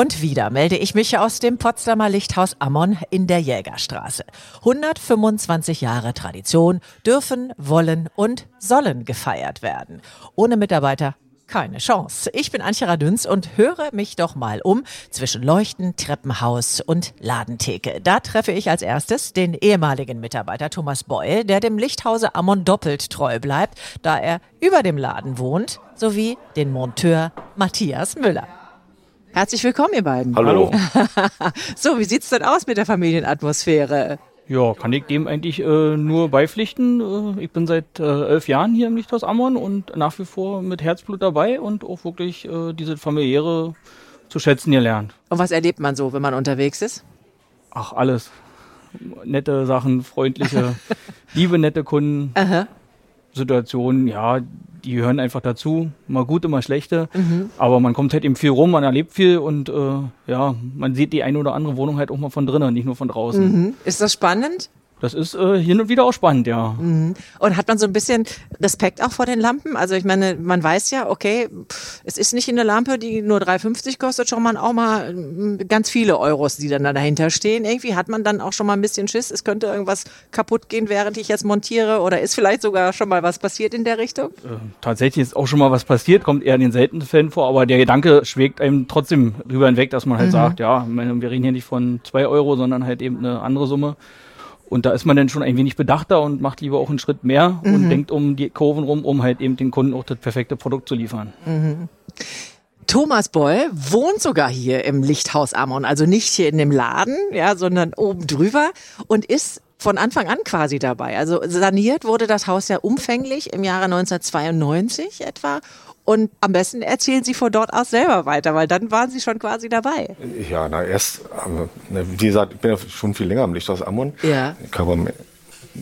Und wieder melde ich mich aus dem Potsdamer Lichthaus Ammon in der Jägerstraße. 125 Jahre Tradition dürfen, wollen und sollen gefeiert werden. Ohne Mitarbeiter keine Chance. Ich bin Antje Radüns und höre mich doch mal um zwischen Leuchten, Treppenhaus und Ladentheke. Da treffe ich als erstes den ehemaligen Mitarbeiter Thomas Beul, der dem Lichthause Ammon doppelt treu bleibt, da er über dem Laden wohnt, sowie den Monteur Matthias Müller. Herzlich willkommen, ihr beiden. Hallo. so, wie sieht's denn aus mit der Familienatmosphäre? Ja, kann ich dem eigentlich äh, nur beipflichten. Äh, ich bin seit äh, elf Jahren hier im Lichthaus Ammon und nach wie vor mit Herzblut dabei und auch wirklich äh, diese familiäre zu schätzen gelernt. Und was erlebt man so, wenn man unterwegs ist? Ach, alles. Nette Sachen, freundliche, liebe, nette Kunden. Aha. Situationen, ja, die gehören einfach dazu. Mal gute, mal schlechte. Mhm. Aber man kommt halt eben viel rum, man erlebt viel und äh, ja, man sieht die eine oder andere Wohnung halt auch mal von drinnen, nicht nur von draußen. Mhm. Ist das spannend? Das ist äh, hin und wieder auch spannend, ja. Mhm. Und hat man so ein bisschen Respekt auch vor den Lampen? Also ich meine, man weiß ja, okay, es ist nicht in der Lampe, die nur 3,50 kostet, schon mal auch mal mm, ganz viele Euros, die dann da dahinter stehen. Irgendwie hat man dann auch schon mal ein bisschen Schiss, es könnte irgendwas kaputt gehen, während ich jetzt montiere oder ist vielleicht sogar schon mal was passiert in der Richtung? Äh, tatsächlich ist auch schon mal was passiert, kommt eher in den seltenen Fällen vor, aber der Gedanke schlägt einem trotzdem rüber hinweg, dass man halt mhm. sagt, ja, wir reden hier nicht von zwei Euro, sondern halt eben eine andere Summe. Und da ist man dann schon ein wenig bedachter und macht lieber auch einen Schritt mehr mhm. und denkt um die Kurven rum, um halt eben den Kunden auch das perfekte Produkt zu liefern. Mhm. Thomas Boll wohnt sogar hier im Lichthaus Amon, also nicht hier in dem Laden, ja, sondern oben drüber und ist von Anfang an quasi dabei. Also saniert wurde das Haus ja umfänglich im Jahre 1992 etwa und am besten erzählen Sie von dort aus selber weiter, weil dann waren Sie schon quasi dabei. Ja, na erst, wie gesagt, ich bin ja schon viel länger am Lichthaus Ammon. Ja. Ich habe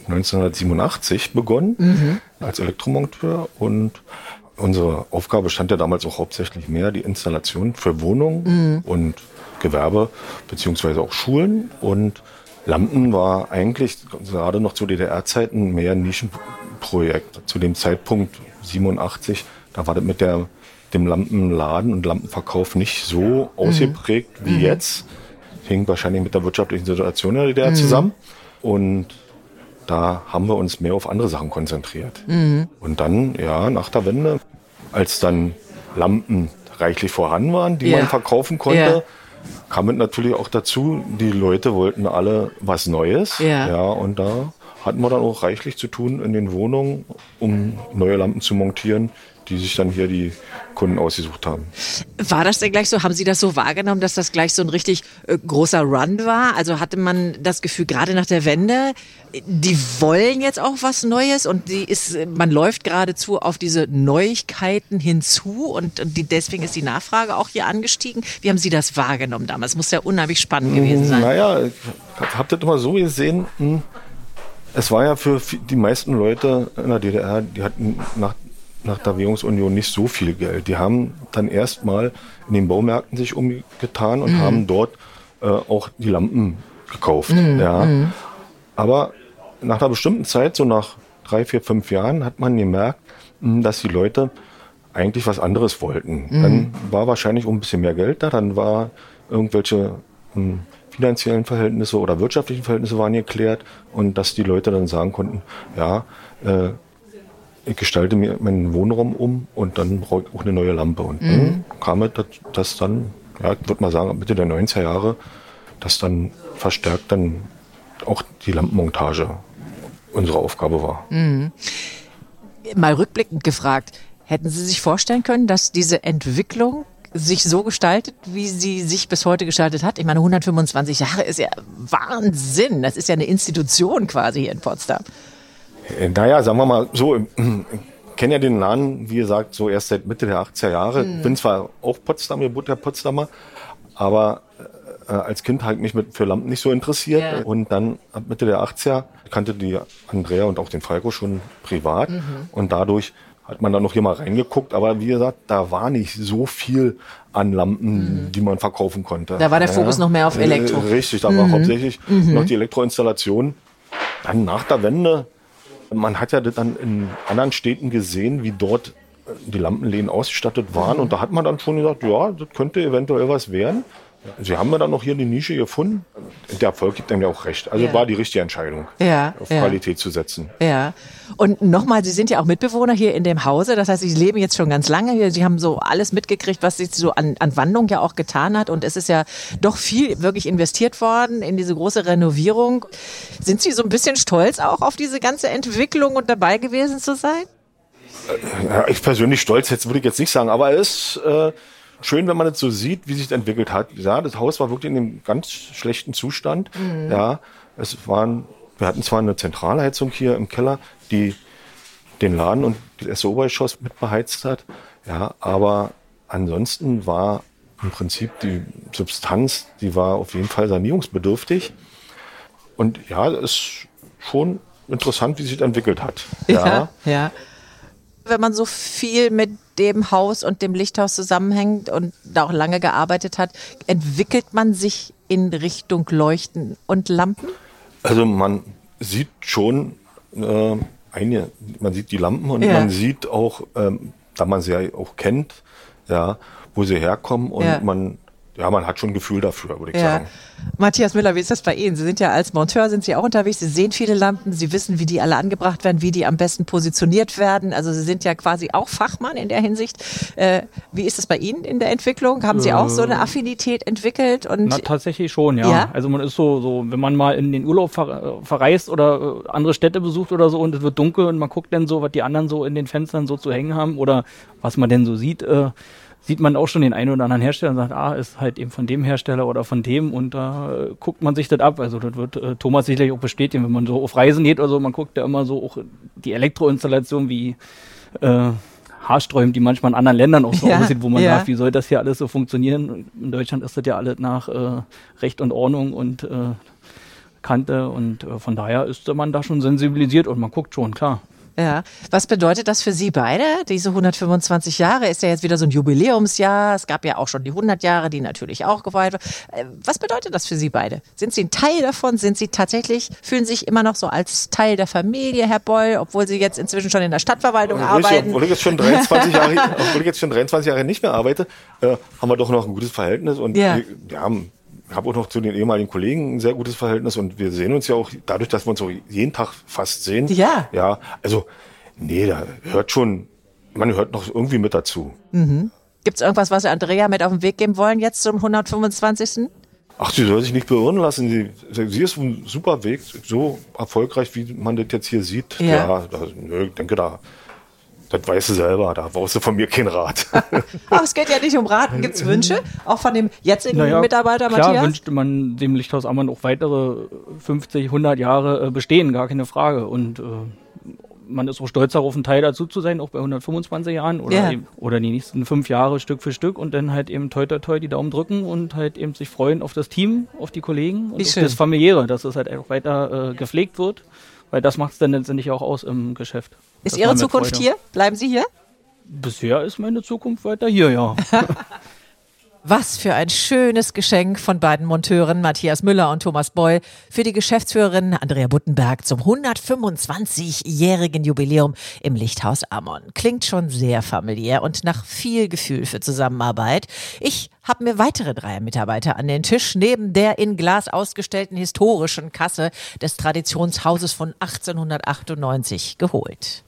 1987 begonnen mhm. als Elektromonteur und unsere Aufgabe stand ja damals auch hauptsächlich mehr die Installation für Wohnungen mhm. und Gewerbe beziehungsweise auch Schulen und Lampen war eigentlich gerade noch zu DDR-Zeiten mehr ein Nischenprojekt. Zu dem Zeitpunkt 87 da war das mit der, dem Lampenladen und Lampenverkauf nicht so ausgeprägt mhm. wie mhm. jetzt. Hing wahrscheinlich mit der wirtschaftlichen Situation der DDR mhm. zusammen. Und da haben wir uns mehr auf andere Sachen konzentriert. Mhm. Und dann, ja, nach der Wende, als dann Lampen reichlich vorhanden waren, die ja. man verkaufen konnte, ja. kam es natürlich auch dazu, die Leute wollten alle was Neues. Ja. ja und da hatten wir dann auch reichlich zu tun in den Wohnungen, um neue Lampen zu montieren, die sich dann hier die Kunden ausgesucht haben. War das denn gleich so? Haben Sie das so wahrgenommen, dass das gleich so ein richtig äh, großer Run war? Also hatte man das Gefühl, gerade nach der Wende, die wollen jetzt auch was Neues und die ist, man läuft geradezu auf diese Neuigkeiten hinzu und, und die, deswegen ist die Nachfrage auch hier angestiegen. Wie haben Sie das wahrgenommen damals? Muss ja unheimlich spannend gewesen sein. Naja, ich habe das immer so gesehen. Hm, es war ja für die meisten Leute in der DDR, die hatten nach nach der Währungsunion nicht so viel Geld. Die haben dann erstmal in den Baumärkten sich umgetan und mhm. haben dort äh, auch die Lampen gekauft. Mhm. Ja. Mhm. Aber nach einer bestimmten Zeit, so nach drei, vier, fünf Jahren, hat man gemerkt, hm, dass die Leute eigentlich was anderes wollten. Mhm. Dann war wahrscheinlich auch ein bisschen mehr Geld da, dann war irgendwelche hm, finanziellen Verhältnisse oder wirtschaftlichen Verhältnisse waren geklärt und dass die Leute dann sagen konnten, ja, äh, ich gestalte mir meinen Wohnraum um und dann brauche ich auch eine neue Lampe. Und mhm. dann kam es, dass, dass dann, ja, ich würde mal sagen, Mitte der 90er Jahre, dass dann verstärkt dann auch die Lampenmontage unsere Aufgabe war. Mhm. Mal rückblickend gefragt, hätten Sie sich vorstellen können, dass diese Entwicklung sich so gestaltet, wie sie sich bis heute gestaltet hat. Ich meine, 125 Jahre ist ja Wahnsinn. Das ist ja eine Institution quasi hier in Potsdam. Äh, naja, sagen wir mal so, ich kenne ja den Laden, wie gesagt, so erst seit Mitte der 80er Jahre. Mhm. Bin zwar auch Potsdamer, Geburt der Potsdamer, aber äh, als Kind halt mich mit, für Lampen nicht so interessiert. Yeah. Und dann ab Mitte der 80er kannte die Andrea und auch den Falco schon privat. Mhm. Und dadurch hat man dann noch hier mal reingeguckt. Aber wie gesagt, da war nicht so viel an Lampen, mhm. die man verkaufen konnte. Da war der Fokus ja. noch mehr auf Elektro. Äh, richtig, da war mhm. hauptsächlich mhm. noch die Elektroinstallation. Dann nach der Wende man hat ja dann in anderen Städten gesehen, wie dort äh, die Lampenläden ausgestattet waren. Und da hat man dann schon gesagt, ja, das könnte eventuell was werden. Sie haben ja dann noch hier eine Nische gefunden. Der Erfolg gibt einem ja auch recht. Also Ja. war die richtige Entscheidung, Ja, auf ja. Qualität zu setzen. Ja. Und nochmal, Sie sind ja auch Mitbewohner hier in dem Hause. Das heißt, Sie leben jetzt schon ganz lange hier. Sie haben so alles mitgekriegt, was sich so an, an Wandlung ja auch getan hat. Und es ist ja doch viel wirklich investiert worden in diese große Renovierung. Sind Sie so ein bisschen stolz auch auf diese ganze Entwicklung und dabei gewesen zu sein? Ja, ich persönlich stolz, jetzt würde ich jetzt nicht sagen, aber es ist äh, schön, wenn man es so sieht, wie sich das entwickelt hat. Ja, das Haus war wirklich in einem ganz schlechten Zustand. Ja, es waren, wir hatten zwar eine Zentralheizung hier im Keller, die den Laden und das erste Obergeschoss mit beheizt hat. Ja, aber ansonsten war im Prinzip die Substanz, die war auf jeden Fall sanierungsbedürftig. Und ja, es ist schon interessant, wie sich das entwickelt hat. ja. ja. Wenn man so viel mit dem Haus und dem Lichthaus zusammenhängt und da auch lange gearbeitet hat, entwickelt man sich in Richtung Leuchten und Lampen? Also man sieht schon äh, eine, man sieht die Lampen und Ja. man sieht auch, ähm, da man sie ja auch kennt, ja, wo sie herkommen und Ja. man, ja, man hat schon ein Gefühl dafür, würde ich Ja. sagen. Matthias Müller, wie ist das bei Ihnen? Sie sind ja als Monteur, sind Sie auch unterwegs. Sie sehen viele Lampen, Sie wissen, wie die alle angebracht werden, wie die am besten positioniert werden. Also Sie sind ja quasi auch Fachmann in der Hinsicht. Äh, wie ist es bei Ihnen in der Entwicklung? Haben Sie auch so eine Affinität entwickelt? Und Na, tatsächlich schon, ja. Ja? Also man ist so, so, wenn man mal in den Urlaub ver, äh, verreist oder äh, andere Städte besucht oder so und es wird dunkel und man guckt dann so, was die anderen so in den Fenstern so zu hängen haben oder was man denn so sieht, äh, sieht man auch schon den einen oder anderen Hersteller und sagt, ah, ist halt eben von dem Hersteller oder von dem und da äh, guckt man sich das ab. Also das wird äh, Thomas sicherlich auch bestätigen, wenn man so auf Reisen geht oder so, man guckt ja immer so auch die Elektroinstallation wie äh, Haarsträumen, die manchmal in anderen Ländern auch so Ja, aussieht, wo man ja. sagt, wie soll das hier alles so funktionieren? In Deutschland ist das ja alles nach äh, Recht und Ordnung und äh, Kante und äh, von daher ist man da schon sensibilisiert und man guckt schon, klar. Ja, was bedeutet das für Sie beide? Diese 125 Jahre ist ja jetzt wieder so ein Jubiläumsjahr. Es gab ja auch schon die 100 Jahre, die natürlich auch gefeiert wurden. Äh, Was bedeutet das für Sie beide? Sind Sie ein Teil davon? Sind Sie tatsächlich, fühlen sich immer noch so als Teil der Familie, Herr Boll, obwohl Sie jetzt inzwischen schon in der Stadtverwaltung Obwohl ich, arbeiten? obwohl ich jetzt schon 23 Jahre, obwohl ich jetzt schon 23 Jahre nicht mehr arbeite, äh, haben wir doch noch ein gutes Verhältnis und Ja. wir, wir haben ich habe auch noch zu den ehemaligen Kollegen ein sehr gutes Verhältnis und wir sehen uns ja auch dadurch, dass wir uns auch jeden Tag fast sehen. Ja. Ja, also nee, da hört schon, man hört noch irgendwie mit dazu. Gibt es irgendwas, was Sie Andrea mit auf den Weg geben wollen jetzt zum 125.? Ach, sie soll sich nicht beirren lassen. Sie, sie ist einem super Weg, so erfolgreich, wie man das jetzt hier sieht. Ja. da, nö, ich denke, da, das weißt du selber, da brauchst du von mir keinen Rat. Ach, es geht ja nicht um Raten. Gibt es Wünsche? Auch von dem jetzigen Mitarbeiter klar Matthias? wünschte man dem Lichthaus Ammann auch weitere 50, 100 Jahre äh, bestehen, gar keine Frage. Und äh, man ist auch stolz darauf, ein Teil dazu zu sein, auch bei 125 Jahren oder, Ja. eben, oder die nächsten fünf Jahre Stück für Stück und dann halt eben toi toi toi die Daumen drücken und halt eben sich freuen auf das Team, auf die Kollegen und Wie auf schön. das Familiäre, dass es halt auch weiter äh, gepflegt wird, weil das macht es dann letztendlich auch aus im Geschäft. Ist Ihre Zukunft Freude- hier? Bleiben Sie hier? Bisher ist meine Zukunft weiter hier, ja. Was für ein schönes Geschenk von beiden Monteuren, Matthias Müller und Thomas Boll, für die Geschäftsführerin Andrea Buttenberg zum 125-jährigen Jubiläum im Lichthaus Ammon. Klingt schon sehr familiär und nach viel Gefühl für Zusammenarbeit. Ich habe mir weitere drei Mitarbeiter an den Tisch neben der in Glas ausgestellten historischen Kasse des Traditionshauses von 1898 geholt.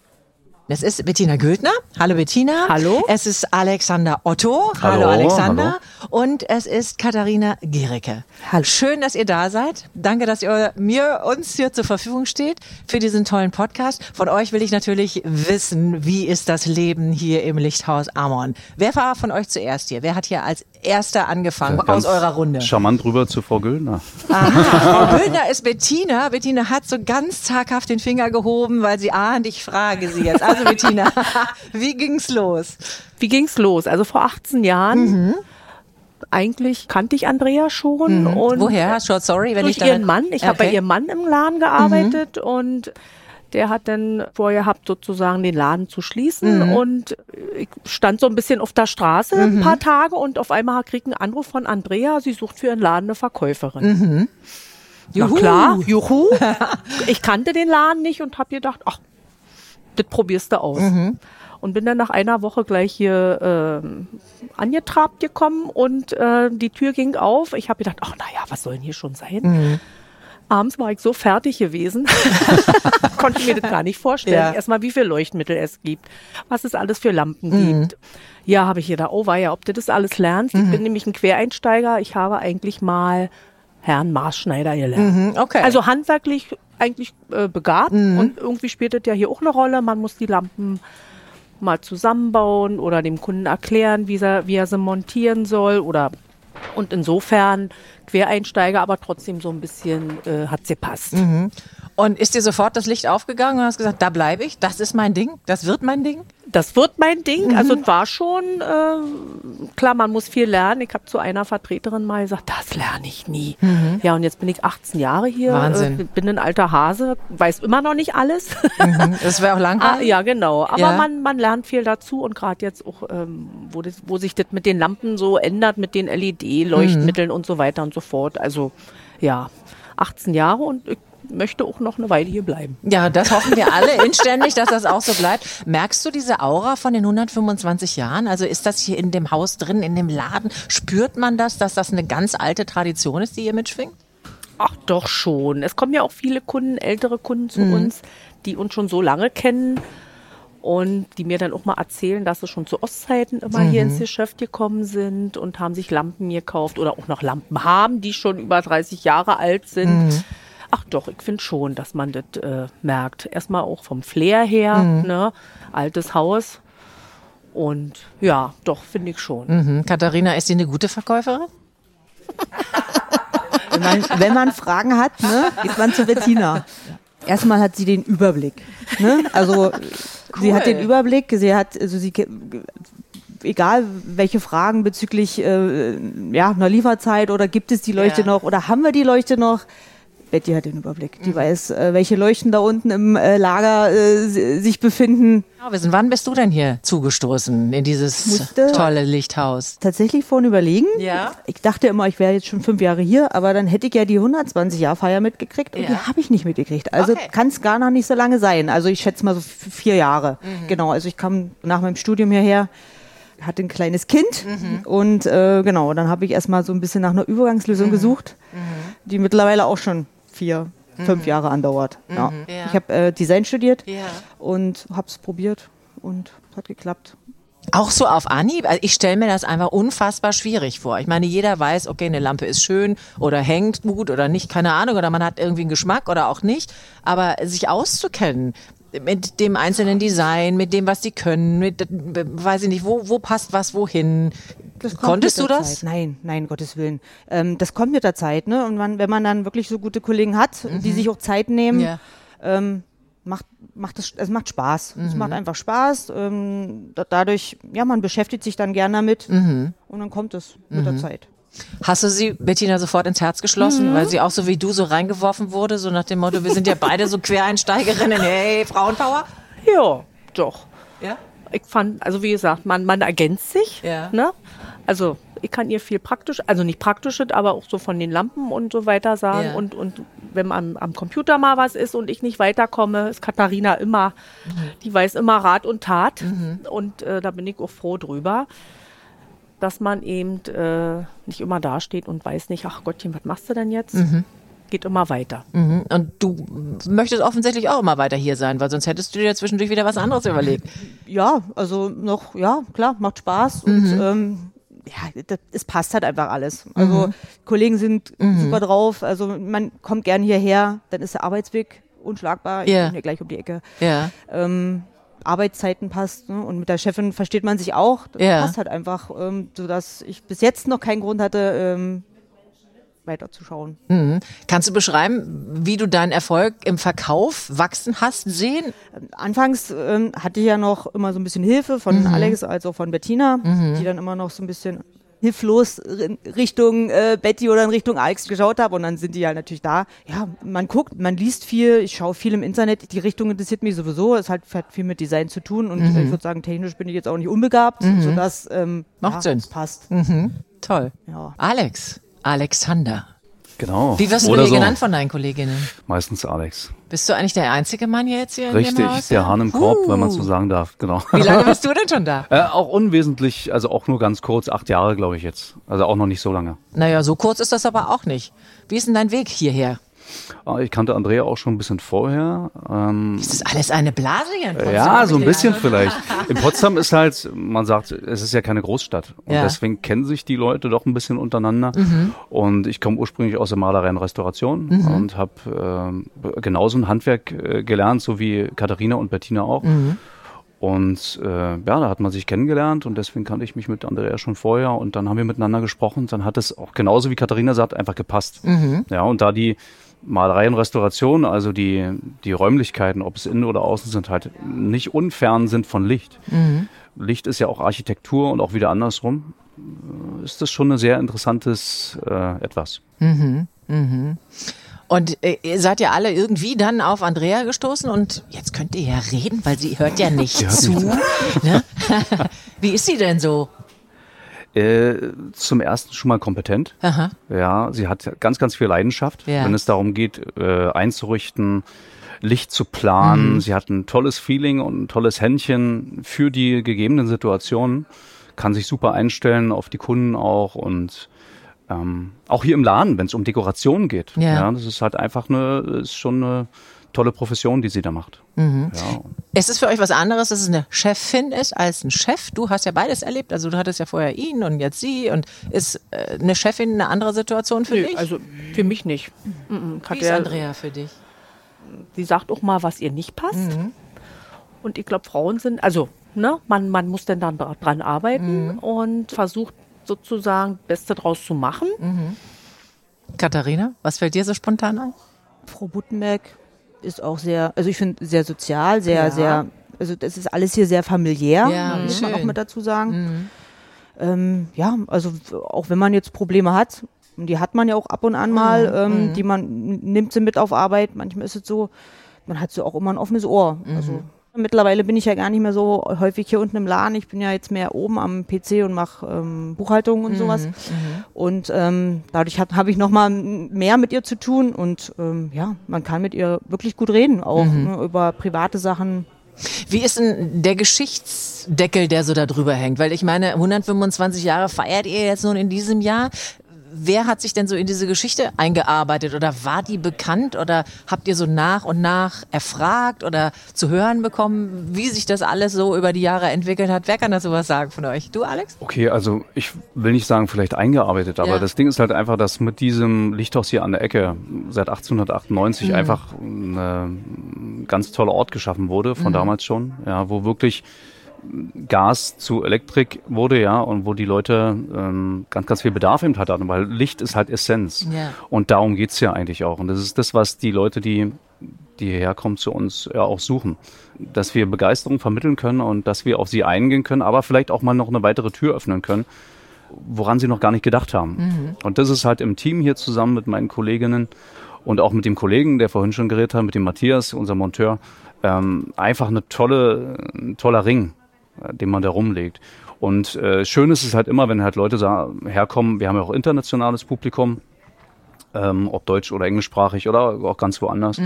Es ist Bettina Güldner. Hallo Bettina. Hallo. Es ist Alexander Otto. Hallo, Hallo, Alexander. Und es ist Katharina Gericke. Hallo. Schön, dass ihr da seid. Danke, dass ihr mir uns hier zur Verfügung steht für diesen tollen Podcast. Von euch will ich natürlich wissen, wie ist das Leben hier im Lichthaus Amon? Wer war von euch zuerst hier? Wer hat hier als erster angefangen aus Ganz eurer Runde? Charmant rüber zu Frau Güllner. Aha, Frau Böhner ist Bettina. Bettina hat so ganz zaghaft den Finger gehoben, weil sie ahnt, ich frage sie jetzt. Also Bettina, wie ging's los? Wie ging's los? Also vor 18 Jahren. Eigentlich kannte ich Andrea schon und Woher? Short sorry, wenn durch ich ihren Mann. Ich habe bei Okay. ihrem Mann im Laden gearbeitet und der hat dann vorgehabt, sozusagen den Laden zu schließen und ich stand so ein bisschen auf der Straße ein paar Tage und auf einmal krieg ich einen Anruf von Andrea, sie sucht für ihren Laden eine Verkäuferin. Ja Juhu. klar, juhu. ich kannte den Laden nicht und habe gedacht, ach, das probierst du aus. und bin dann nach einer Woche gleich hier äh, angetrabt gekommen und äh, die Tür ging auf. Ich habe gedacht, ach naja, was soll denn hier schon sein? Mhm. Abends war ich so fertig gewesen, konnte mir das gar nicht vorstellen. Ja. Erstmal, wie viel Leuchtmittel es gibt, was es alles für Lampen mhm. gibt. Ja, habe ich gedacht, oh weia, ob du das alles lernst. Mhm. Ich bin nämlich ein Quereinsteiger. Ich habe eigentlich mal Herrn Maßschneider gelernt. Mhm, okay. Also handwerklich eigentlich äh, begabt mhm. und irgendwie spielt das ja hier auch eine Rolle. Man muss die Lampen mal zusammenbauen oder dem Kunden erklären, wie er, wie er sie montieren soll oder und insofern Quereinsteiger, aber trotzdem so ein bisschen äh, hat sie passt. Mhm. Und ist dir sofort das Licht aufgegangen und hast gesagt, da bleibe ich, das ist mein Ding, das wird mein Ding? das wird mein Ding. Mhm. Also es war schon, äh, klar, man muss viel lernen. Ich habe zu einer Vertreterin mal gesagt, das lerne ich nie. Mhm. Ja, und jetzt bin ich 18 Jahre hier, Wahnsinn. Äh, bin ein alter Hase, weiß immer noch nicht alles. Mhm. Das wäre auch langweilig. Ah, ja, genau. Aber ja. Man, man lernt viel dazu und gerade jetzt auch, ähm, wo, das, wo sich das mit den Lampen so ändert, mit den LED-Leuchtmitteln mhm. und so weiter und so fort. Also ja, 18 Jahre und ich möchte auch noch eine Weile hier bleiben. Ja, das hoffen wir alle inständig, dass das auch so bleibt. Merkst du diese Aura von den 125 Jahren? Also ist das hier in dem Haus drin, in dem Laden? Spürt man das, dass das eine ganz alte Tradition ist, die hier mitschwingt? Ach doch schon. Es kommen ja auch viele Kunden, ältere Kunden zu mhm. uns, die uns schon so lange kennen und die mir dann auch mal erzählen, dass sie schon zu Ostzeiten immer mhm. hier ins Geschäft gekommen sind und haben sich Lampen gekauft oder auch noch Lampen haben, die schon über 30 Jahre alt sind. Mhm. Ach doch, ich finde schon, dass man das äh, merkt. Erstmal auch vom Flair her, mhm. ne? altes Haus. Und ja, doch, finde ich schon. Mhm. Katharina, ist sie eine gute Verkäuferin? wenn, man, wenn man Fragen hat, ne, geht man zu Bettina. Erstmal hat sie den Überblick. Ne? Also cool. sie hat den Überblick, sie hat, also sie egal welche Fragen bezüglich äh, ja, einer Lieferzeit oder gibt es die Leuchte ja. noch oder haben wir die Leuchte noch, Betty hat den Überblick. Die mhm. weiß, äh, welche Leuchten da unten im äh, Lager äh, sich befinden. Ja, wann bist du denn hier zugestoßen in dieses tolle Lichthaus? Tatsächlich vorhin überlegen. Ja. Ich dachte immer, ich wäre jetzt schon fünf Jahre hier, aber dann hätte ich ja die 120-Jahr-Feier mitgekriegt und ja. die habe ich nicht mitgekriegt. Also okay. kann es gar noch nicht so lange sein. Also ich schätze mal so vier Jahre. Mhm. Genau, also ich kam nach meinem Studium hierher hatte ein kleines Kind mhm. und äh, genau, dann habe ich erstmal so ein bisschen nach einer Übergangslösung mhm. gesucht, mhm. die mittlerweile auch schon vier, fünf mhm. Jahre andauert. Mhm. Ja. ja. Ich habe äh, Design studiert ja. und habe es probiert und hat geklappt. Auch so auf Anhieb? Also ich stelle mir das einfach unfassbar schwierig vor. Ich meine, jeder weiß, okay, eine Lampe ist schön oder hängt gut oder nicht, keine Ahnung, oder man hat irgendwie einen Geschmack oder auch nicht. Aber sich auszukennen mit dem einzelnen Design, mit dem, was die können, mit, weiß ich nicht, wo, wo passt was wohin, Konntest du das? Zeit. Nein, nein, Gottes Willen. Ähm, das kommt mit der Zeit, ne? Und man, wenn man dann wirklich so gute Kollegen hat, mhm. die sich auch Zeit nehmen, ja. ähm, macht macht es, es macht Spaß. Mhm. Es macht einfach Spaß. Ähm, da, dadurch, ja, man beschäftigt sich dann gern damit mhm. und dann kommt es mit der mhm. Zeit. Hast du sie, Bettina, sofort ins Herz geschlossen, mhm. weil sie auch so wie du so reingeworfen wurde, so nach dem Motto, wir sind ja beide so Quereinsteigerinnen, hey, Frauenpower? Ja, doch. Ja? Ich fand, also wie gesagt, man, man ergänzt sich. Ja. Ne? Also ich kann ihr viel praktisch, also nicht praktisch, aber auch so von den Lampen und so weiter sagen. Ja. Und, und wenn man am Computer mal was ist und ich nicht weiterkomme, ist Katharina immer, mhm. die weiß immer Rat und Tat. Mhm. Und äh, da bin ich auch froh drüber, dass man eben äh, nicht immer dasteht und weiß nicht, ach Gottchen, was machst du denn jetzt? Mhm. Geht immer weiter. Mhm. Und du möchtest offensichtlich auch immer weiter hier sein, weil sonst hättest du dir zwischendurch wieder was anderes überlegt. Ja, also noch, ja, klar, macht Spaß und mhm. ähm, ja, das, es passt halt einfach alles. Also mhm. Kollegen sind mhm. super drauf, also man kommt gern hierher, dann ist der Arbeitsweg unschlagbar. Ich yeah. bin hier gleich um die Ecke. Ja. Ähm, Arbeitszeiten passt ne? und mit der Chefin versteht man sich auch. Das yeah. passt halt einfach, ähm, sodass ich bis jetzt noch keinen Grund hatte, ähm, weiterzuschauen. Mhm. Kannst du beschreiben, wie du deinen Erfolg im Verkauf wachsen hast sehen? Anfangs ähm, hatte ich ja noch immer so ein bisschen Hilfe von mhm. Alex als auch von Bettina, mhm. die dann immer noch so ein bisschen hilflos Richtung äh, Betty oder in Richtung Alex geschaut habe und dann sind die ja halt natürlich da. Ja, man guckt, man liest viel, ich schaue viel im Internet. Die Richtung interessiert mich sowieso. Es hat, hat viel mit Design zu tun und mhm. ich würde sagen, technisch bin ich jetzt auch nicht unbegabt, mhm. sodass ähm, Macht ja, Sinn. passt. Mhm. Toll. Ja. Alex, Alexander. Genau. Wie wirst du so. genannt von deinen Kolleginnen? Meistens Alex. Bist du eigentlich der einzige Mann jetzt hier in dem Richtig, Haus? der Hahn im Korb, wenn man Uh. so sagen darf. Genau. Wie lange bist du denn schon da? Äh, auch unwesentlich, also auch nur ganz kurz, acht Jahre, glaube ich jetzt. Also auch noch nicht so lange. Naja, so kurz ist das aber auch nicht. Wie ist denn dein Weg hierher? Ah, Ich kannte Andrea auch schon ein bisschen vorher. Ähm, Ist das alles eine Blase hier in Potsdam? ja, so ein bisschen vielleicht. In Potsdam ist halt, man sagt, es ist ja keine Großstadt. Und Ja. deswegen kennen sich die Leute doch ein bisschen untereinander. Und ich komme ursprünglich aus der Malerei und Restauration und habe ähm, genauso ein Handwerk äh, gelernt, so wie Katharina und Bettina auch. Und äh, ja, da hat man sich kennengelernt und deswegen kannte ich mich mit Andrea schon vorher und dann haben wir miteinander gesprochen. Dann hat es auch genauso wie Katharina sagt, einfach gepasst. Ja, und da die Malerei und Restauration, also die, die Räumlichkeiten, ob es innen oder außen sind, halt nicht unfern sind von Licht. Licht ist ja auch Architektur und auch wieder andersrum. äh, Ist das schon ein sehr interessantes äh, etwas. Und äh, ihr seid ja alle irgendwie dann auf Andrea gestoßen und jetzt könnt ihr ja reden, weil sie hört ja nicht zu. Ne? Wie ist sie denn so? Äh, zum ersten schon mal kompetent. Aha. Ja, sie hat ganz, ganz viel Leidenschaft, Ja. wenn es darum geht, äh, einzurichten, Licht zu planen. Mhm. Sie hat ein tolles Feeling und ein tolles Händchen für die gegebenen Situationen, kann sich super einstellen auf die Kunden auch und ähm, auch hier im Laden, wenn es um Dekoration geht. Ja. das ist halt einfach eine, ist schon eine tolle Profession, die sie da macht. Mhm. Ja. Ist es für euch was anderes, dass es eine Chefin ist als ein Chef? Du hast ja beides erlebt. Also du hattest ja vorher ihn und jetzt sie. Und ist äh, eine Chefin eine andere Situation für Nö, dich? also für mich nicht. Mm, mm. Wie ist Andrea für dich? Sie sagt auch mal, was ihr nicht passt. Mhm. Und ich glaube, Frauen sind, also, ne, man, man muss dann dann dra- dran arbeiten Mhm. und versucht sozusagen das Beste draus zu machen. Mhm. Katharina, was fällt dir so spontan ein? Frau Buttenberg ist auch sehr, also ich finde sehr sozial, sehr, Ja. sehr, also das ist alles hier sehr familiär, Ja, muss man schön. auch mit dazu sagen. Ähm, ja, also auch wenn man jetzt Probleme hat, die hat man ja auch ab und an mal, ähm, die man nimmt sie mit auf Arbeit. Manchmal ist es so, man hat so auch immer ein offenes Ohr. Also mittlerweile bin ich ja gar nicht mehr so häufig hier unten im Laden. Ich bin ja jetzt mehr oben am PC und mache ähm, Buchhaltung und sowas. Und ähm, dadurch habe ich noch mal mehr mit ihr zu tun und ähm, ja, man kann mit ihr wirklich gut reden, auch ne, über private Sachen. Wie ist denn der Geschichtsdeckel, der so da drüber hängt? Weil ich meine, 125 Jahre feiert ihr jetzt nun in diesem Jahr. Wer hat sich denn so in diese Geschichte eingearbeitet oder war die bekannt oder habt ihr so nach und nach erfragt oder zu hören bekommen, wie sich das alles so über die Jahre entwickelt hat? Wer kann das sowas sagen von euch? Du, Alex? Okay, also ich will nicht sagen vielleicht eingearbeitet, aber Ja. das Ding ist halt einfach, dass mit diesem Lichthaus hier an der Ecke seit 1898 einfach ein ganz toller Ort geschaffen wurde, von damals schon, ja, wo wirklich Gas zu Elektrik wurde, ja, und wo die Leute ähm, ganz, ganz viel Bedarf eben hatten, weil Licht ist halt Essenz. Ja. Und darum geht's ja eigentlich auch. Und das ist das, was die Leute, die, die hierher kommen, zu uns ja auch suchen. Dass wir Begeisterung vermitteln können und dass wir auf sie eingehen können, aber vielleicht auch mal noch eine weitere Tür öffnen können, woran sie noch gar nicht gedacht haben. Und das ist halt im Team hier zusammen mit meinen Kolleginnen und auch mit dem Kollegen, der vorhin schon geredet hat, mit dem Matthias, unser Monteur, ähm, einfach eine tolle, ein toller Ring, den man da rumlegt. Und äh, schön ist es halt immer, wenn halt Leute sa- herkommen, wir haben ja auch internationales Publikum, ähm, ob deutsch oder englischsprachig oder auch ganz woanders,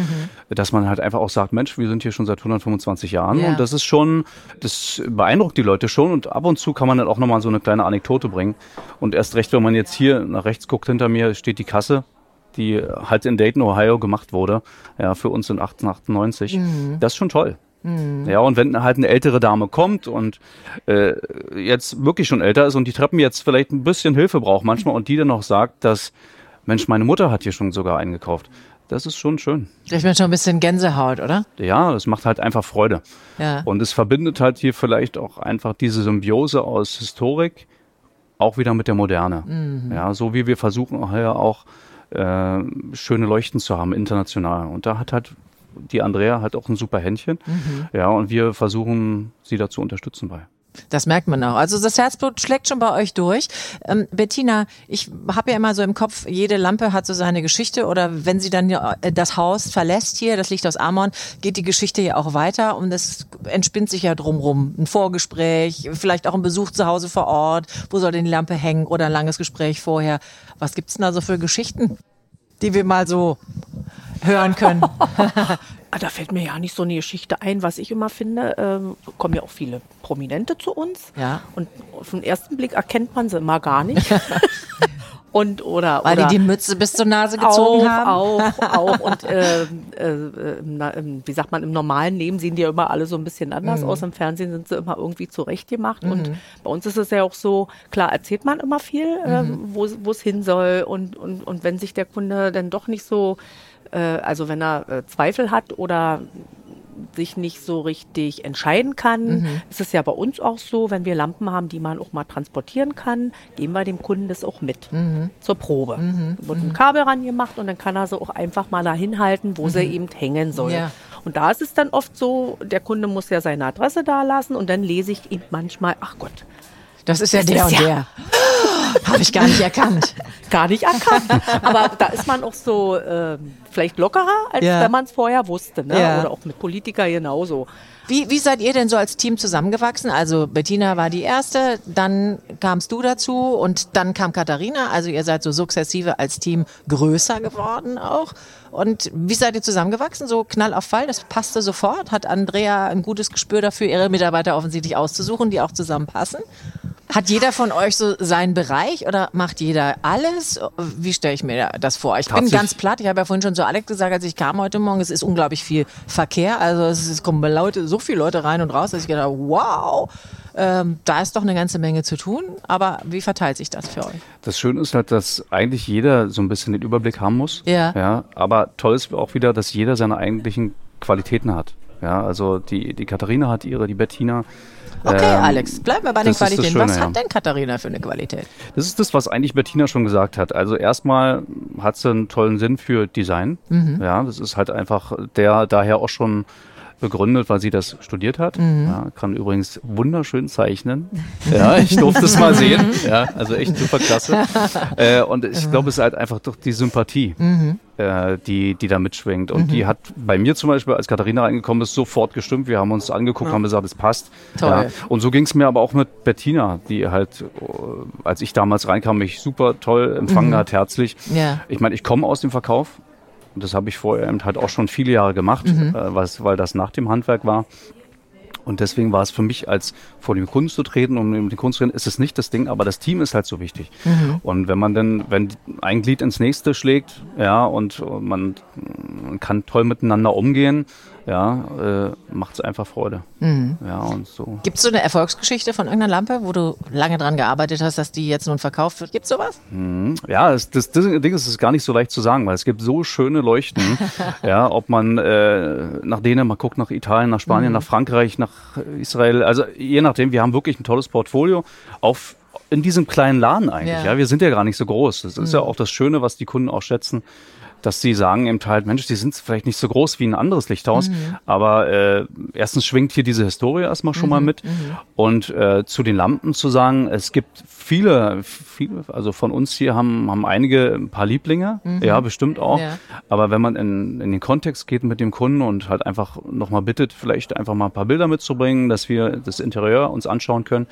dass man halt einfach auch sagt, Mensch, wir sind hier schon seit 125 Jahren Ja. und das ist schon, das beeindruckt die Leute schon und ab und zu kann man dann auch nochmal so eine kleine Anekdote bringen und erst recht, wenn man jetzt hier nach rechts guckt, hinter mir steht die Kasse, die halt in Dayton, Ohio gemacht wurde, ja, für uns in 1898. Das ist schon toll. Ja, und wenn halt eine ältere Dame kommt und äh, jetzt wirklich schon älter ist und die Treppen jetzt vielleicht ein bisschen Hilfe braucht manchmal und die dann noch sagt, dass, Mensch, meine Mutter hat hier schon sogar eingekauft. Das ist schon schön. Ich bin schon ein bisschen Gänsehaut, oder? Ja, das macht halt einfach Freude. Ja. Und es verbindet halt hier vielleicht auch einfach diese Symbiose aus Historik auch wieder mit der Moderne. Ja, so wie wir versuchen hier auch äh, schöne Leuchten zu haben, international. Und da hat halt die Andrea halt auch ein super Händchen. Ja, und wir versuchen, sie dazu unterstützen bei. Das merkt man auch. Also das Herzblut schlägt schon bei euch durch. Ähm, Bettina, ich habe ja immer so im Kopf, jede Lampe hat so seine Geschichte oder wenn sie dann äh, das Haus verlässt hier, das Licht aus Amon, geht die Geschichte ja auch weiter und es entspinnt sich ja drumrum. Ein Vorgespräch, vielleicht auch ein Besuch zu Hause vor Ort, wo soll denn die Lampe hängen oder ein langes Gespräch vorher. Was gibt's denn da so für Geschichten? die wir mal so hören können? Ah, da fällt mir ja nicht so eine Geschichte ein, was ich immer finde. Ähm, kommen ja auch viele Prominente zu uns. Ja. Und auf den ersten Blick erkennt man sie immer gar nicht. Und, oder, Weil oder die die Mütze bis zur Nase gezogen auch, haben? Auch, auch. Und äh, äh, im, na- wie sagt man, im normalen Leben sehen die ja immer alle so ein bisschen anders Mhm. aus. Im Fernsehen sind sie immer irgendwie zurechtgemacht. Und bei uns ist es ja auch so, klar erzählt man immer viel, äh, Mhm. wo wo es hin soll. Und, und, und wenn sich der Kunde dann doch nicht so, äh, also wenn er äh, Zweifel hat oder sich nicht so richtig entscheiden kann. Mhm. Es ist ja bei uns auch so, wenn wir Lampen haben, die man auch mal transportieren kann, geben wir dem Kunden das auch mit Mhm. zur Probe. Wird ein Kabel rangemacht und dann kann er sie auch einfach mal dahin halten, wo sie eben hängen soll. Mhm. Ja. Und da ist es dann oft so, der Kunde muss ja seine Adresse da lassen und dann lese ich ihm manchmal, ach Gott, Das ist ja Das der ist und ja- der. Habe ich gar nicht erkannt. gar nicht erkannt. Aber da ist man auch so ähm, vielleicht lockerer, als Ja. wenn man es vorher wusste. Ne? Ja. Oder auch mit Politikern genauso. Wie, wie seid ihr denn so als Team zusammengewachsen? Also Bettina war die erste, dann kamst du dazu und dann kam Katharina. Also ihr seid so sukzessive als Team größer geworden auch. Und wie seid ihr zusammengewachsen? So Knall auf Fall, das passte sofort. Hat Andrea ein gutes Gespür dafür, ihre Mitarbeiter offensichtlich auszusuchen, die auch zusammenpassen? Hat jeder von euch so seinen Bereich oder macht jeder alles? Wie stelle ich mir das vor? Ich bin ganz platt. Ich habe ja vorhin schon zu Alex gesagt, als ich kam heute Morgen, es ist unglaublich viel Verkehr. Also es, es kommen Leute, so viele Leute rein und raus, dass ich gedacht habe, wow, ähm, da ist doch eine ganze Menge zu tun. Aber wie verteilt sich das für euch? Das Schöne ist halt, dass eigentlich jeder so ein bisschen den Überblick haben muss. Ja. ja aber toll ist auch wieder, dass jeder seine eigentlichen Qualitäten hat. Ja, also die, die Katharina hat ihre, die Bettina. Okay, Ähm, Alex, bleiben wir bei den Qualitäten. Schöne, Was hat denn Katharina für eine Qualität? Das ist das, was eigentlich Bettina schon gesagt hat. Also erstmal hat sie einen tollen Sinn für Design. Mhm. Ja, das ist halt einfach der daher auch schon begründet, weil sie das studiert hat. Mhm. Ja, kann übrigens wunderschön zeichnen. Ja, ich durfte es mal sehen. Ja, also echt super klasse. Äh, und ich glaube, es ist halt einfach doch die Sympathie, Mhm. äh, die, die da mitschwingt. Und die hat bei mir zum Beispiel, als Katharina reingekommen ist, sofort gestimmt. Wir haben uns angeguckt, haben gesagt, es passt. Toll. Ja. Und so ging es mir aber auch mit Bettina, die halt, äh, als ich damals reinkam, mich super toll empfangen hat, herzlich. Ja. Ich meine, ich komme aus dem Verkauf. Und das habe ich vorher eben halt auch schon viele Jahre gemacht, äh, was, weil das nach dem Handwerk war. Und deswegen war es für mich, als vor dem Kunden zu treten und mit dem Kunden zu reden, ist es nicht das Ding, aber das Team ist halt so wichtig. Und wenn man dann, wenn ein Glied ins nächste schlägt, ja, und man, man kann toll miteinander umgehen, ja, äh, macht es einfach Freude. Ja, und so. Gibt es so eine Erfolgsgeschichte von irgendeiner Lampe, wo du lange dran gearbeitet hast, dass die jetzt nun verkauft wird? Gibt es sowas? Ja, das, das, das Ding ist, es ist gar nicht so leicht zu sagen, weil es gibt so schöne Leuchten. ja, ob man äh, nach Dänemark guckt, nach Italien, nach Spanien, nach Frankreich, nach Israel. Also je nachdem, wir haben wirklich ein tolles Portfolio auf in diesem kleinen Laden eigentlich. Ja. Ja, wir sind ja gar nicht so groß. Das ist ja auch das Schöne, was die Kunden auch schätzen. Dass sie sagen eben halt, Mensch, die sind vielleicht nicht so groß wie ein anderes Lichthaus, aber äh, erstens schwingt hier diese Historie erstmal schon mal mit. Und äh, zu den Lampen zu sagen, es gibt viele, viele, also von uns hier haben, haben einige ein paar Lieblinge, ja, bestimmt auch. Ja. Aber wenn man in, in den Kontext geht mit dem Kunden und halt einfach nochmal bittet, vielleicht einfach mal ein paar Bilder mitzubringen, dass wir das Interieur uns anschauen können,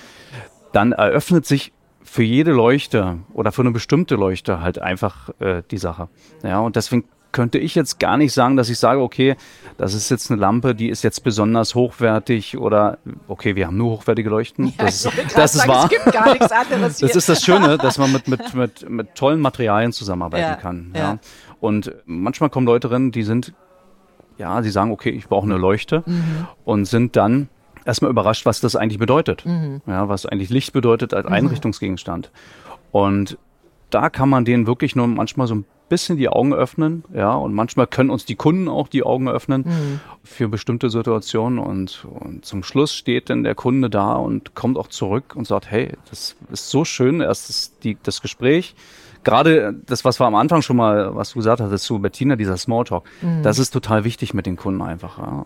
dann eröffnet sich für jede Leuchte oder für eine bestimmte Leuchte halt einfach äh, die Sache. Ja, und deswegen könnte ich jetzt gar nicht sagen, dass ich sage, okay, das ist jetzt eine Lampe, die ist jetzt besonders hochwertig oder okay, wir haben nur hochwertige Leuchten. das, Ich wollte ist, das ist wahr. Es gibt gar nichts anderes hier. Das ist das Schöne, dass man mit, mit, mit, mit tollen Materialien zusammenarbeiten Ja, kann. ja. Ja. Und manchmal kommen Leute rein, die sind, ja, die sagen, okay, ich brauche eine Leuchte Mhm. und sind dann erstmal überrascht, was das eigentlich bedeutet. Mhm. Ja, was eigentlich Licht bedeutet als Einrichtungsgegenstand. Und da kann man denen wirklich nur manchmal so ein bisschen die Augen öffnen, ja, und manchmal können uns die Kunden auch die Augen öffnen Mhm. für bestimmte Situationen und, und zum Schluss steht dann der Kunde da und kommt auch zurück und sagt, hey, das ist so schön, erst das, die, das Gespräch, gerade das, was wir am Anfang schon mal, was du gesagt hattest zu Bettina, dieser Smalltalk, das ist total wichtig mit den Kunden einfach, ja.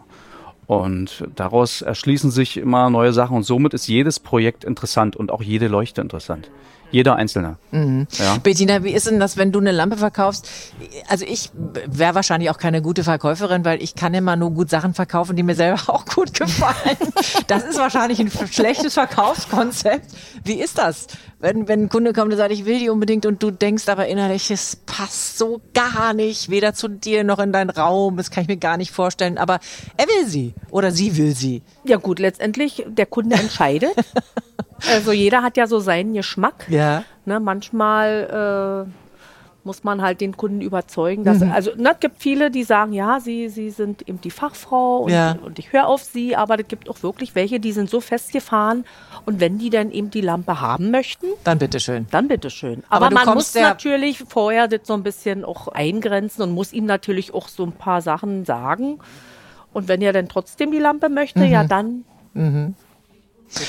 Und daraus erschließen sich immer neue Sachen und somit ist jedes Projekt interessant und auch jede Leuchte interessant. Jeder Einzelne. Mhm. Ja. Bettina, wie ist denn das, wenn du eine Lampe verkaufst? Also ich wäre wahrscheinlich auch keine gute Verkäuferin, weil ich kann immer nur gut Sachen verkaufen, die mir selber auch gut gefallen. Das ist wahrscheinlich ein schlechtes Verkaufskonzept. Wie ist das? Wenn, wenn ein Kunde kommt und sagt, ich will die unbedingt und du denkst aber innerlich, es passt so gar nicht, weder zu dir noch in deinen Raum, das kann ich mir gar nicht vorstellen, aber er will sie oder sie will sie. Ja gut, letztendlich der Kunde entscheidet. Also jeder hat ja so seinen Geschmack. Ja. Ne, manchmal äh, muss man halt den Kunden überzeugen. Dass, mhm. Also ne, es gibt viele, die sagen, ja, sie, sie sind eben die Fachfrau und, ja. und ich höre auf sie, aber es gibt auch wirklich welche, die sind so festgefahren und wenn die dann eben die Lampe haben möchten, dann bitteschön. Dann bitteschön. Aber, aber man muss natürlich vorher das so ein bisschen auch eingrenzen und muss ihm natürlich auch so ein paar Sachen sagen. Und wenn er dann trotzdem die Lampe möchte, mhm. ja dann Mhm.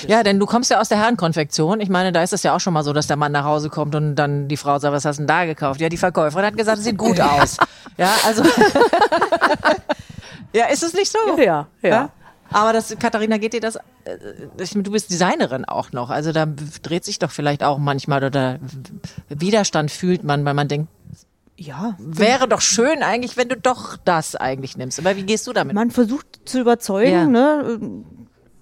Ja, denn du kommst ja aus der Herrenkonfektion. Ich meine, da ist es ja auch schon mal so, dass der Mann nach Hause kommt und dann die Frau sagt, was hast du denn da gekauft? Ja, die Verkäuferin hat gesagt, es sieht gut aus. ja, also. ja, ist es nicht so? Ja, ja. ja? Aber das, Katharina, geht dir das, äh, du bist Designerin auch noch, also da dreht sich doch vielleicht auch manchmal oder Widerstand fühlt man, weil man denkt, ja, wäre doch schön eigentlich, wenn du doch das eigentlich nimmst. Aber wie gehst du damit? Man versucht zu überzeugen, ja. ne?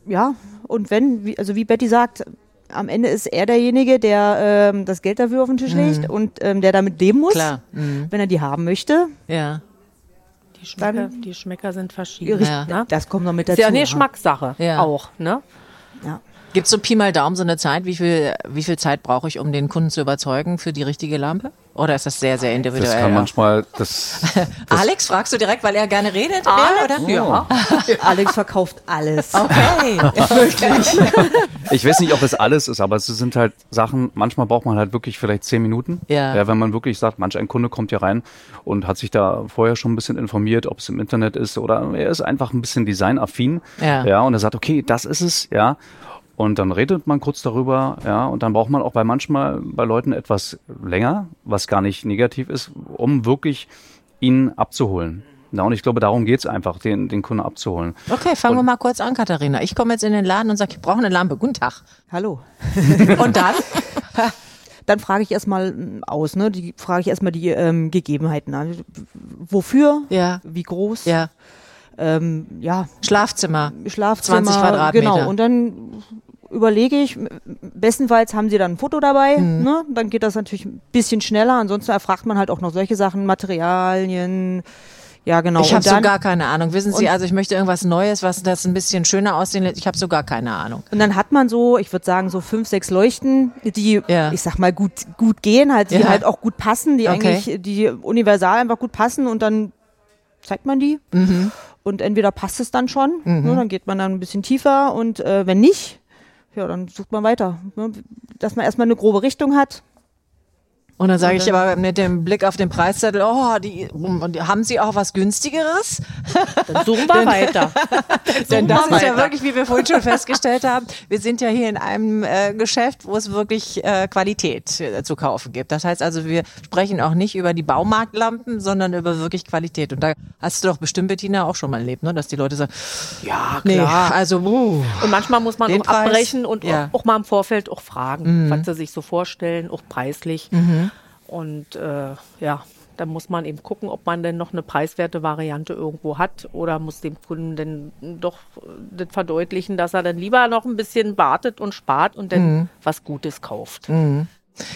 Ja, und wenn, also wie Betty sagt, am Ende ist er derjenige, der ähm, das Geld dafür auf den Tisch mhm. legt und ähm, der damit leben muss, Klar. Mhm. wenn er die haben möchte. Ja. Die Schmecker, die Schmecker sind verschieden. Ja. Ne? Das kommt noch mit dazu. Ist ja eine Geschmackssache ja. auch. Ne? Ja. Gibt es so Pi mal Daumen so eine Zeit, wie viel, wie viel Zeit brauche ich, um den Kunden zu überzeugen für die richtige Lampe? Oder ist das sehr, sehr individuell? Das kann manchmal, das, das Alex, fragst du direkt, weil er gerne redet? Alex, oder? Ja. Alex verkauft alles. Okay, wirklich. Ich weiß nicht, ob das alles ist, aber es sind halt Sachen, manchmal braucht man halt wirklich vielleicht zehn Minuten. Ja. ja. Wenn man wirklich sagt, manch ein Kunde kommt hier rein und hat sich da vorher schon ein bisschen informiert, ob es im Internet ist oder er ist einfach ein bisschen designaffin. Ja. ja. Und er sagt, okay, das ist es, ja. Und dann redet man kurz darüber, ja, und dann braucht man auch bei manchmal bei Leuten etwas länger, was gar nicht negativ ist, um wirklich ihn abzuholen. Ja, und ich glaube, darum geht's einfach, den, den Kunden abzuholen. Okay, fangen und, wir mal kurz an, Katharina. Ich komme jetzt in den Laden und sage, ich brauche eine Lampe. Guten Tag. Hallo. und dann? dann frage ich erstmal aus, ne? Die frage ich erstmal die ähm, Gegebenheiten an. Wofür? Ja. Wie groß? Ja. Ähm, ja. Schlafzimmer. Schlafzimmer. 20 Quadratmeter. Genau. Und dann überlege ich, bestenfalls haben sie dann ein Foto dabei, mhm. ne? dann geht das natürlich ein bisschen schneller. Ansonsten erfragt man halt auch noch solche Sachen, Materialien. Ja, genau. Ich habe so gar keine Ahnung. Wissen Sie, also ich möchte irgendwas Neues, was das ein bisschen schöner aussehen lässt. Ich habe so gar keine Ahnung. Und dann hat man so, ich würde sagen, so fünf, sechs Leuchten, die, ja. ich sag mal, gut, gut gehen, halt, die ja. halt auch gut passen, die okay. eigentlich, die universal einfach gut passen und dann zeigt man die. Mhm. Und entweder passt es dann schon, mhm. ne, dann geht man dann ein bisschen tiefer und äh, wenn nicht, ja, dann sucht man weiter. Ne? Dass man erstmal eine grobe Richtung hat. Und dann sage ich aber mit dem Blick auf den Preiszettel, oh, die, haben Sie auch was günstigeres? Dann suchen wir weiter. Denn das ist ja wirklich, wie wir vorhin schon festgestellt haben, wir sind ja hier in einem äh, Geschäft, wo es wirklich äh, Qualität äh, zu kaufen gibt. Das heißt also, wir sprechen auch nicht über die Baumarktlampen, sondern über wirklich Qualität. Und da hast du doch bestimmt, Bettina, auch schon mal erlebt, ne? dass die Leute sagen, ja, klar. Nee, also, uh, Und manchmal muss man auch Preis, abbrechen und ja. auch, auch, mal im Vorfeld auch fragen, mhm. was sie sich so vorstellen, auch preislich. Mhm. Und äh, ja, dann muss man eben gucken, ob man denn noch eine preiswerte Variante irgendwo hat oder muss dem Kunden denn doch das verdeutlichen, dass er dann lieber noch ein bisschen wartet und spart und dann mhm. was Gutes kauft. Mhm.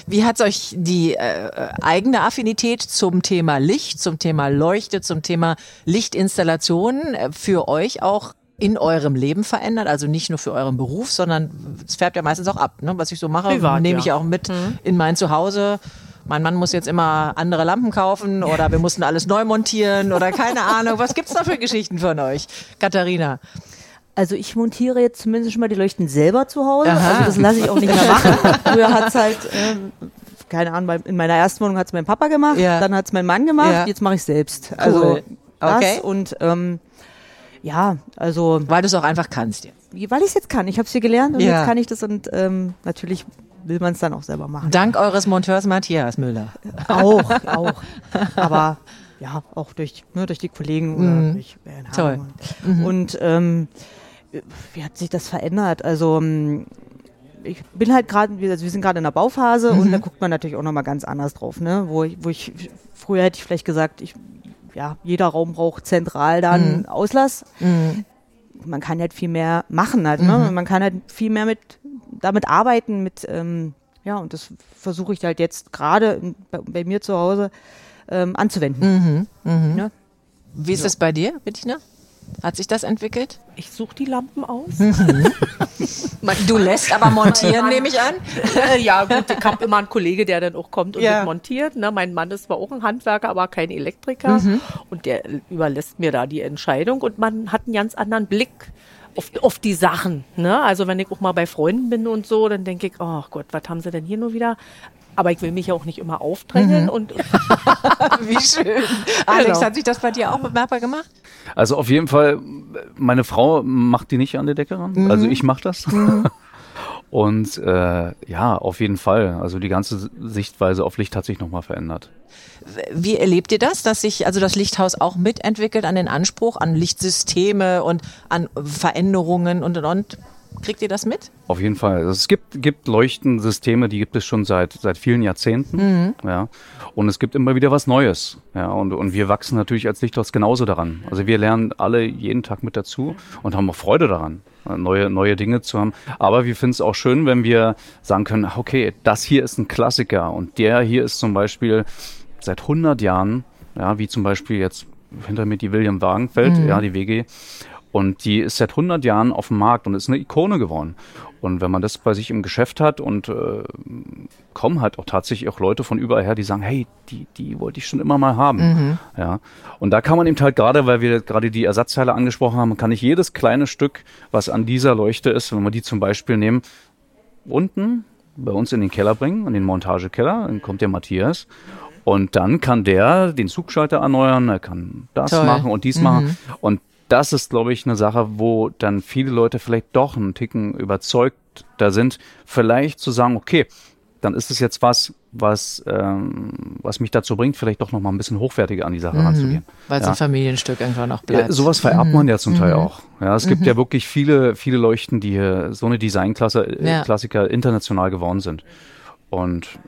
Wie hat euch die äh, eigene Affinität zum Thema Licht, zum Thema Leuchte, zum Thema Lichtinstallation äh, für euch auch in eurem Leben verändert? Also nicht nur für euren Beruf, sondern es färbt ja meistens auch ab. Ne? Was ich so mache, Privat, nehme ja. ich auch mit mhm. in mein Zuhause mein Mann muss jetzt immer andere Lampen kaufen oder wir mussten alles neu montieren oder keine Ahnung. Was gibt's da für Geschichten von euch? Katharina. Also ich montiere jetzt zumindest schon mal die Leuchten selber zu Hause. Aha. Also das lasse ich auch nicht mehr machen. Früher hat's halt, äh, keine Ahnung, in meiner ersten Wohnung hat's mein Papa gemacht, ja. dann hat's mein Mann gemacht, ja. jetzt mache ich selbst. Also cool. okay. und ähm, ja, also weil du es auch einfach kannst jetzt. Weil ich es jetzt kann. Ich habe es hier gelernt und ja. jetzt kann ich das und ähm, natürlich will man es dann auch selber machen. Dank eures Monteurs Matthias Müller. Auch, auch. Aber ja, auch durch, ne, durch die Kollegen oder mhm. durch Bernhard. Toll. Und, mhm. und ähm, wie hat sich das verändert? Also ähm, ich bin halt gerade, also wir sind gerade in der Bauphase mhm. und da guckt man natürlich auch nochmal ganz anders drauf, ne? Wo ich, wo ich, früher hätte ich vielleicht gesagt, ich, ja, jeder Raum braucht zentral dann mhm. Auslass. Mhm. Man kann halt viel mehr machen halt, ne? Mhm. Man kann halt viel mehr mit, damit arbeiten, mit, ähm, ja, und das versuche ich halt jetzt gerade bei, bei, mir zu Hause ähm, anzuwenden. Mhm. Mhm. Ja? Wie ist es bei dir, Bettina? Hat sich das entwickelt? Ich suche die Lampen aus. du lässt aber montieren, nehme ich an. ja, gut, ich habe immer einen Kollege, der dann auch kommt und ja. montiert. Ne? Mein Mann ist zwar auch ein Handwerker, aber kein Elektriker. Mhm. Und der überlässt mir da die Entscheidung. Und man hat einen ganz anderen Blick auf, auf die Sachen. Ne? Also wenn ich auch mal bei Freunden bin und so, dann denke ich, oh Gott, was haben sie denn hier nur wieder? Aber ich will mich ja auch nicht immer aufdrängen. Mhm. Und Wie schön. Alex, genau. hat sich das bei dir auch bemerkbar gemacht? Also auf jeden Fall, meine Frau macht die nicht an der Decke ran. Mhm. Also ich mache das. Mhm. Und äh, ja, auf jeden Fall. Also die ganze Sichtweise auf Licht hat sich nochmal verändert. Wie erlebt ihr das, dass sich also das Lichthaus auch mitentwickelt an den Anspruch, an Lichtsysteme und an Veränderungen und und und? Kriegt ihr das mit? Auf jeden Fall. Also es gibt, gibt Leuchtensysteme, die gibt es schon seit, seit vielen Jahrzehnten. Mhm. Ja. Und es gibt immer wieder was Neues. Ja. Und, und wir wachsen natürlich als Lichthaus genauso daran. Also wir lernen alle jeden Tag mit dazu und haben auch Freude daran, neue, neue Dinge zu haben. Aber wir finden es auch schön, wenn wir sagen können, okay, das hier ist ein Klassiker und der hier ist zum Beispiel seit 100 Jahren, ja, wie zum Beispiel jetzt hinter mir die William Wagenfeld, mhm. ja, die WG. Und die ist seit 100 Jahren auf dem Markt und ist eine Ikone geworden. Und wenn man das bei sich im Geschäft hat und äh, kommen halt auch tatsächlich auch Leute von überall her, die sagen, hey, die, die wollte ich schon immer mal haben. Mhm. Ja. Und da kann man eben halt gerade, weil wir gerade die Ersatzteile angesprochen haben, kann ich jedes kleine Stück, was an dieser Leuchte ist, wenn wir die zum Beispiel nehmen, unten bei uns in den Keller bringen, in den Montagekeller, dann kommt der Matthias und dann kann der den Zugschalter erneuern, er kann das Toll. machen und dies mhm. machen. Und das ist, glaube ich, eine Sache, wo dann viele Leute vielleicht doch einen Ticken überzeugt da sind, vielleicht zu sagen, okay, dann ist es jetzt was, was, ähm, was mich dazu bringt, vielleicht doch noch mal ein bisschen hochwertiger an die Sache mhm, ranzugehen. Weil es ja. ein Familienstück einfach noch bleibt. Ja, sowas vererbt mhm. man ja zum Teil mhm. auch. Ja, es gibt ja mhm. wirklich viele, viele Leuchten, die hier so eine Designklassiker ja. Klassiker international geworden sind. Und,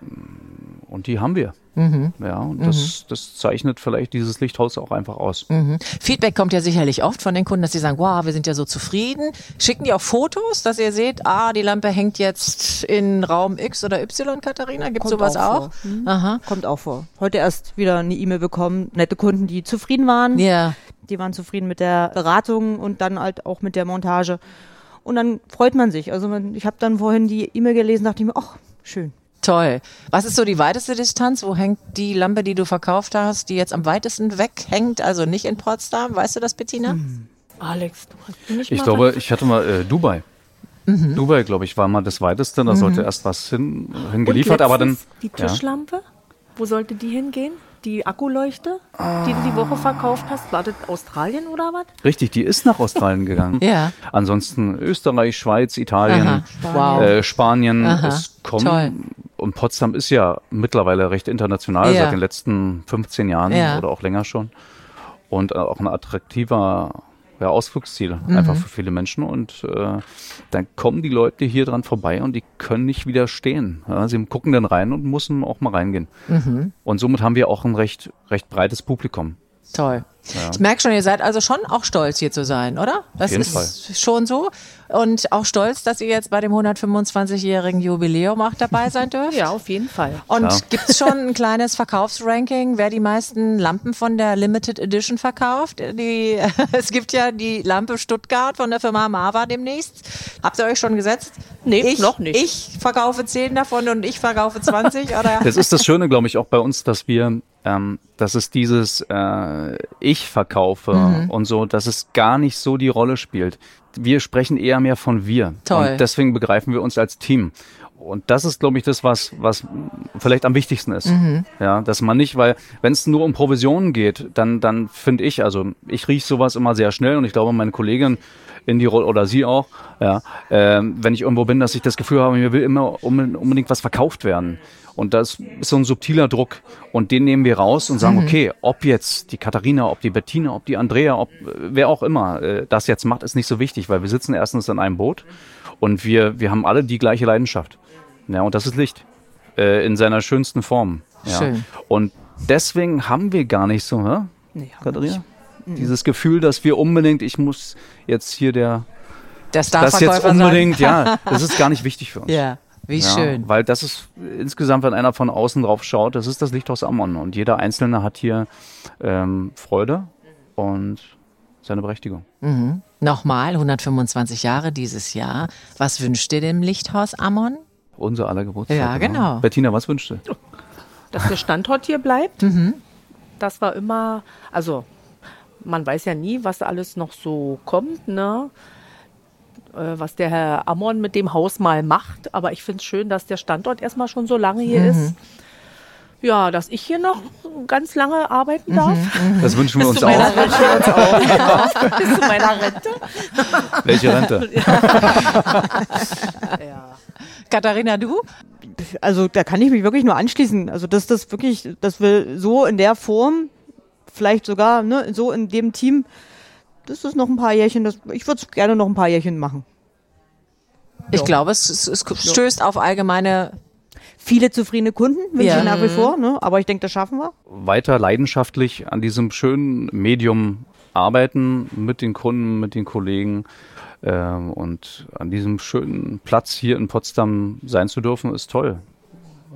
und die haben wir. Mhm. Ja, und mhm. das, das zeichnet vielleicht dieses Lichthaus auch einfach aus. Mhm. Feedback kommt ja sicherlich oft von den Kunden, dass sie sagen, wow, wir sind ja so zufrieden. Schicken die auch Fotos, dass ihr seht, ah, die Lampe hängt jetzt in Raum X oder Y, Katharina? Gibt sowas auch? auch? Mhm. Aha. Kommt auch vor. Heute erst wieder eine E-Mail bekommen, nette Kunden, die zufrieden waren. Ja. Die waren zufrieden mit der Beratung und dann halt auch mit der Montage. Und dann freut man sich. Also ich habe dann vorhin die E-Mail gelesen, dachte ich mir, ach, schön. Toll. Was ist so die weiteste Distanz? Wo hängt die Lampe, die du verkauft hast, die jetzt am weitesten weg hängt? Also nicht in Potsdam. Weißt du das, Bettina? Hm. Alex, du hast nicht Ich mal glaube, ich hatte mal äh, Dubai. Mhm. Dubai, glaube ich, war mal das weiteste. Da mhm. sollte erst was hin, hingeliefert, aber dann. Die Tischlampe? Ja. Wo sollte die hingehen? Die Akkuleuchte, die du die Woche verkauft hast, war das Australien oder was? Richtig, die ist nach Australien gegangen. ja. Ansonsten Österreich, Schweiz, Italien, Aha. Spanien. Äh, Spanien. Aha. Es kommen Toll. und Potsdam ist ja mittlerweile recht international ja. seit den letzten 15 Jahren ja. oder auch länger schon und auch ein attraktiver ja, Ausflugsziel, mhm. einfach für viele Menschen. Und äh, dann kommen die Leute hier dran vorbei und die können nicht widerstehen. Ja, sie gucken dann rein und müssen auch mal reingehen. Mhm. Und somit haben wir auch ein recht, recht breites Publikum. Toll. Ja. Ich merke schon, ihr seid also schon auch stolz hier zu sein, oder? Das Auf jeden ist Fall. schon so. Und auch stolz, dass ihr jetzt bei dem 125-jährigen Jubiläum auch dabei sein dürft. ja, auf jeden Fall. Und ja. gibt es schon ein kleines Verkaufsranking, wer die meisten Lampen von der Limited Edition verkauft? Die, es gibt ja die Lampe Stuttgart von der Firma Mava demnächst. Habt ihr euch schon gesetzt? Nee, ich, noch nicht. Ich verkaufe 10 davon und ich verkaufe 20. oder? Das ist das Schöne, glaube ich, auch bei uns, dass wir ähm, dass es dieses äh, Ich verkaufe mhm. und so, dass es gar nicht so die Rolle spielt. Wir sprechen eher mehr von wir. Toll. Und deswegen begreifen wir uns als Team. Und das ist, glaube ich, das, was, was vielleicht am wichtigsten ist. Mhm. Ja, dass man nicht, weil wenn es nur um Provisionen geht, dann, dann finde ich, also ich rieche sowas immer sehr schnell und ich glaube, meine Kollegin in die Rolle oder sie auch, ja, äh, wenn ich irgendwo bin, dass ich das Gefühl habe, mir will immer unbedingt was verkauft werden. Und das ist so ein subtiler Druck. Und den nehmen wir raus und sagen, mhm. okay, ob jetzt die Katharina, ob die Bettina, ob die Andrea, ob wer auch immer äh, das jetzt macht, ist nicht so wichtig, weil wir sitzen erstens in einem Boot und wir, wir haben alle die gleiche Leidenschaft. Ja, und das ist Licht. Äh, in seiner schönsten Form. Ja. Schön. Und deswegen haben wir gar nicht so, hä? Nee, Katharina? Mhm. Dieses Gefühl, dass wir unbedingt, ich muss jetzt hier der der das jetzt unbedingt, ja, das ist gar nicht wichtig für uns. Ja. Wie ja, schön. Weil das ist insgesamt, wenn einer von außen drauf schaut, das ist das Lichthaus Ammon. Und jeder Einzelne hat hier ähm, Freude und seine Berechtigung. Mhm. Nochmal, 125 Jahre dieses Jahr. Was wünscht ihr dem Lichthaus Ammon? Unser aller Geburtstag. Ja, genau. genau. Bettina, was wünscht ihr? Dass der Standort hier bleibt. Mhm. Das war immer, also man weiß ja nie, was alles noch so kommt, ne? Äh, was der Herr Ammon mit dem Haus mal macht. Aber ich finde es schön, dass der Standort erstmal schon so lange hier mhm. ist. Ja, dass ich hier noch ganz lange arbeiten darf. Mhm, mhm. das wünschen wir uns auch. Das wünschen wir uns auch. Bis zu meiner Rente. Welche Rente? ja. Katharina, du? Also da kann ich mich wirklich nur anschließen. Also dass das wirklich, dass wir so in der Form, vielleicht sogar ne, so in dem Team das ist noch ein paar Jährchen, das, ich würde es gerne noch ein paar Jährchen machen. Ich ja. glaube, es, es, es stößt auf allgemeine viele zufriedene Kunden, wünsche ja. ich nach wie vor, ne? aber ich denke, das schaffen wir. Weiter leidenschaftlich an diesem schönen Medium arbeiten mit den Kunden, mit den Kollegen ähm, und an diesem schönen Platz hier in Potsdam sein zu dürfen, ist toll.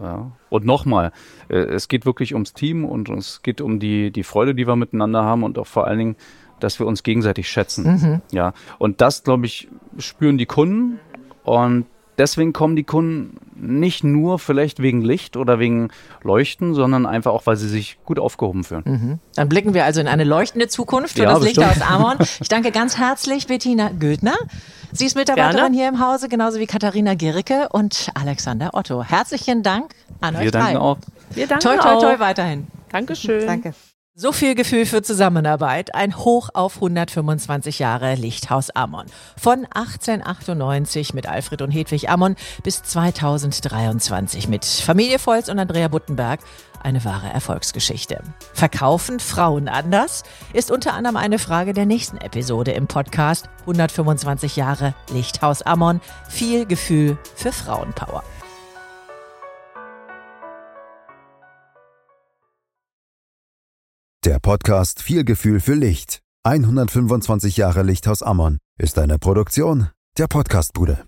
Ja. Und nochmal, äh, es geht wirklich ums Team und es geht um die, die Freude, die wir miteinander haben und auch vor allen Dingen dass wir uns gegenseitig schätzen. Mhm. Ja. Und das, glaube ich, spüren die Kunden und deswegen kommen die Kunden nicht nur vielleicht wegen Licht oder wegen Leuchten, sondern einfach auch, weil sie sich gut aufgehoben fühlen. Mhm. Dann blicken wir also in eine leuchtende Zukunft für ja, das Licht aus Amon. Ich danke ganz herzlich Bettina Gödner. Sie ist Mitarbeiterin Gerne. hier im Hause, genauso wie Katharina Gericke und Alexander Otto. Herzlichen Dank an wir euch danken drei. auch. Wir danken toi, toi, toi, weiterhin. Dankeschön. Danke. So viel Gefühl für Zusammenarbeit, ein Hoch auf 125 Jahre Lichthaus Ammon. Von 1898 mit Alfred und Hedwig Ammon bis 2023 mit Familie Volz und Andrea Buttenberg. Eine wahre Erfolgsgeschichte. Verkaufen Frauen anders? Ist unter anderem eine Frage der nächsten Episode im Podcast 125 Jahre Lichthaus Ammon. Viel Gefühl für Frauenpower. Der Podcast Viel Gefühl für Licht. 125 Jahre Lichthaus Ammon ist eine Produktion der Podcastbude.